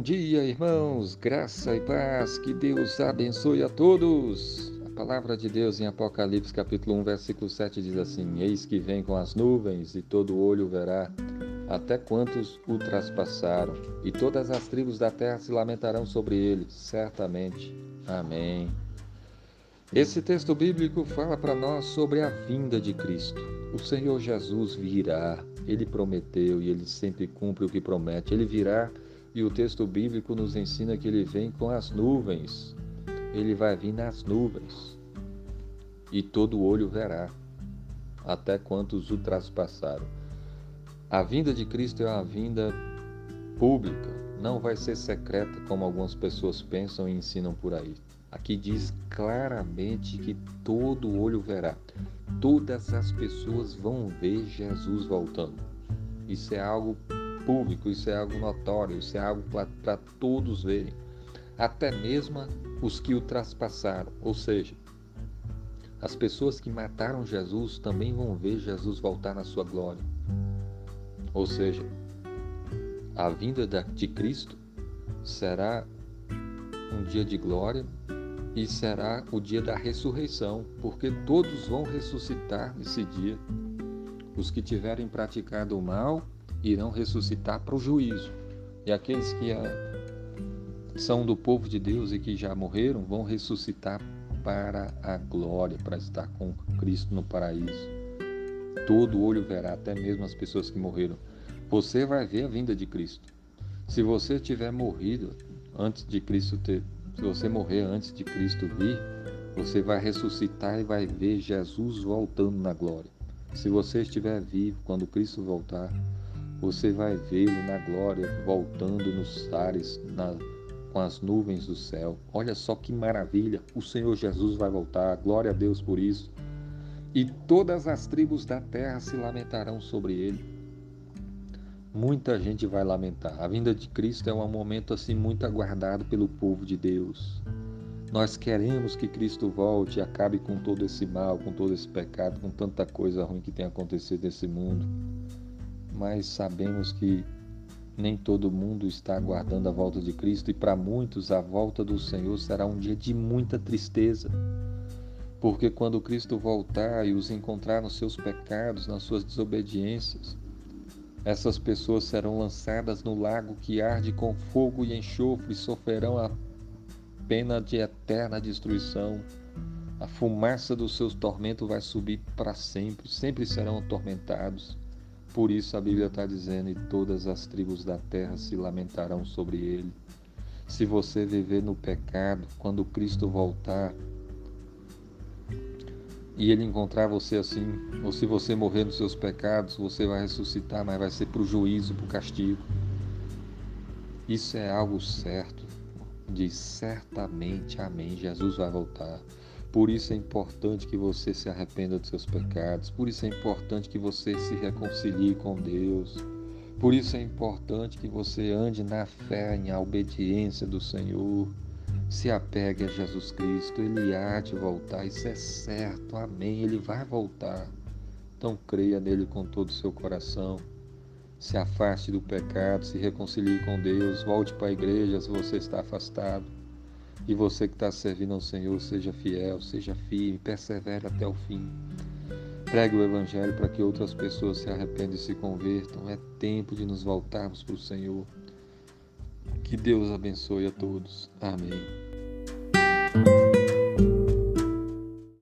dia, irmãos, graça e paz, que Deus abençoe a todos. A palavra de Deus em Apocalipse, capítulo 1, versículo 7 diz assim: Eis que vem com as nuvens, e todo olho verá, até quantos o traspassaram, e todas as tribos da terra se lamentarão sobre ele, certamente. Amém. Esse texto bíblico fala para nós sobre a vinda de Cristo. O Senhor Jesus virá, ele prometeu e ele sempre cumpre o que promete. Ele virá e o texto bíblico nos ensina que ele vem com as nuvens. Ele vai vir nas nuvens. E todo olho verá, até quantos o traspassaram. A vinda de Cristo é uma vinda pública, não vai ser secreta como algumas pessoas pensam e ensinam por aí. Aqui diz claramente que todo olho verá. Todas as pessoas vão ver Jesus voltando. Isso é algo público, isso é algo notório, isso é algo para todos verem. Até mesmo os que o traspassaram. Ou seja, as pessoas que mataram Jesus também vão ver Jesus voltar na sua glória. Ou seja, a vinda de Cristo será um dia de glória e será o dia da ressurreição, porque todos vão ressuscitar nesse dia. Os que tiverem praticado o mal irão ressuscitar para o juízo, e aqueles que são do povo de Deus e que já morreram vão ressuscitar para a glória, para estar com Cristo no paraíso. Todo olho verá, até mesmo as pessoas que morreram. Você vai ver a vinda de Cristo. Se você tiver morrido antes de Cristo ter se você morrer antes de Cristo vir, você vai ressuscitar e vai ver Jesus voltando na glória. Se você estiver vivo quando Cristo voltar, você vai vê-lo na glória, voltando nos ares, na, com as nuvens do céu. Olha só que maravilha! O Senhor Jesus vai voltar, glória a Deus por isso. E todas as tribos da terra se lamentarão sobre ele muita gente vai lamentar. A vinda de Cristo é um momento assim muito aguardado pelo povo de Deus. Nós queremos que Cristo volte e acabe com todo esse mal, com todo esse pecado, com tanta coisa ruim que tem acontecido nesse mundo. Mas sabemos que nem todo mundo está aguardando a volta de Cristo e para muitos a volta do Senhor será um dia de muita tristeza. Porque quando Cristo voltar e os encontrar nos seus pecados, nas suas desobediências, essas pessoas serão lançadas no lago que arde com fogo e enxofre e sofrerão a pena de eterna destruição. A fumaça dos seus tormentos vai subir para sempre, sempre serão atormentados. Por isso a Bíblia está dizendo: e todas as tribos da terra se lamentarão sobre ele. Se você viver no pecado, quando Cristo voltar, e ele encontrar você assim, ou se você morrer nos seus pecados, você vai ressuscitar, mas vai ser para o juízo, para o castigo. Isso é algo certo. Diz certamente, amém. Jesus vai voltar. Por isso é importante que você se arrependa dos seus pecados. Por isso é importante que você se reconcilie com Deus. Por isso é importante que você ande na fé, na obediência do Senhor. Se apegue a Jesus Cristo, ele há de voltar, isso é certo, amém, ele vai voltar. Então creia nele com todo o seu coração. Se afaste do pecado, se reconcilie com Deus, volte para a igreja se você está afastado. E você que está servindo ao Senhor, seja fiel, seja firme, persevere até o fim. Pregue o Evangelho para que outras pessoas se arrependam e se convertam. É tempo de nos voltarmos para o Senhor. Que Deus abençoe a todos. Amém.